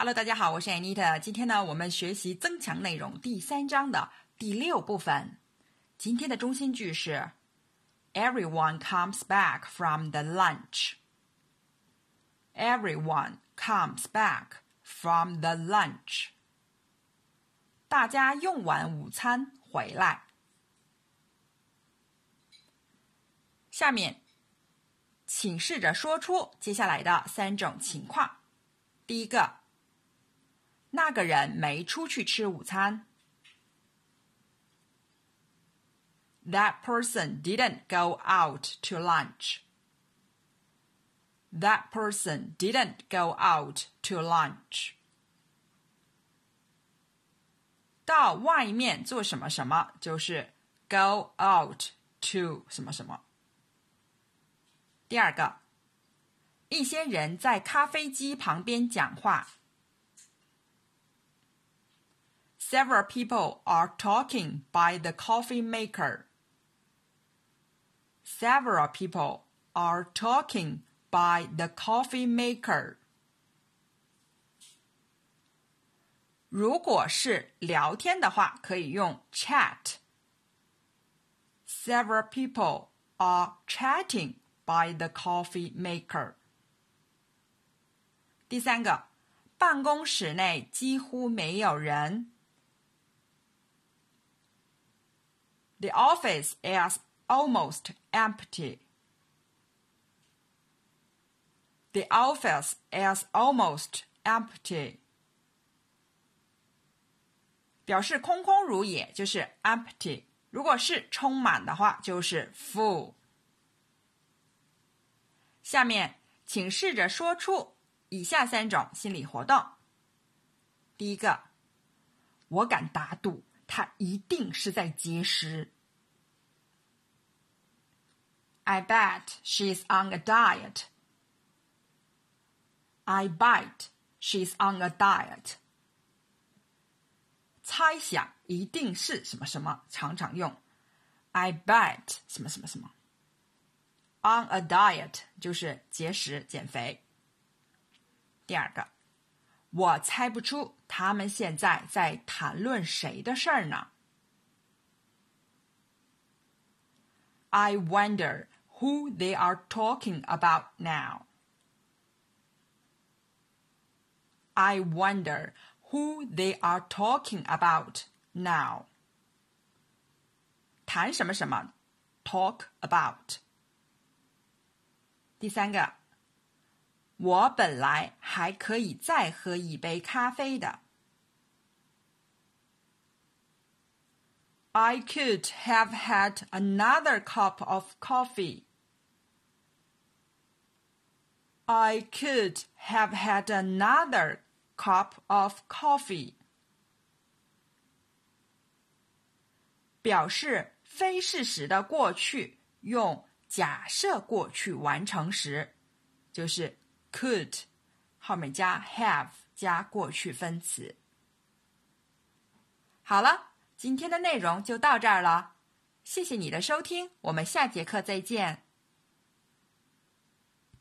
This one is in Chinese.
Hello，大家好，我是 Anita。今天呢，我们学习增强内容第三章的第六部分。今天的中心句是 Everyone comes back from the lunch. Everyone comes back from the lunch. 大家用完午餐回来。下面，请试着说出接下来的三种情况。第一个。那个人没出去吃午餐。That person didn't go out to lunch. That person didn't go out to lunch. 到外面做什么什么，就是 go out to 什么什么。第二个，一些人在咖啡机旁边讲话。Several people are talking by the coffee maker. Several people are talking by the coffee maker. 如果是聊天的话，可以用 chat。Several people are chatting by the coffee maker. 第三个，办公室内几乎没有人。 The office is almost empty. The office is almost empty. 表示空空如也就是 empty，如果是充满的话就是 full。下面，请试着说出以下三种心理活动。第一个，我敢打赌。他一定是在节食。I bet she's on a diet. I bet she's on a diet. 猜想一定是什么什么，常常用 I bet 什么什么什么。On a diet 就是节食减肥。第二个。我猜不出他们现在在谈论谁的事儿呢。I wonder who they are talking about now. I wonder who they are talking about now. 谈什么什么？Talk about。第三个。 我本来还可以再喝一杯咖啡的。I could have had another cup of coffee. I could have had another cup of coffee. 表示非事实的过去，用假设过去完成时，就是 could 后面加 have 加过去分词。好了，今天的内容就到这儿了，谢谢你的收听，我们下节课再见。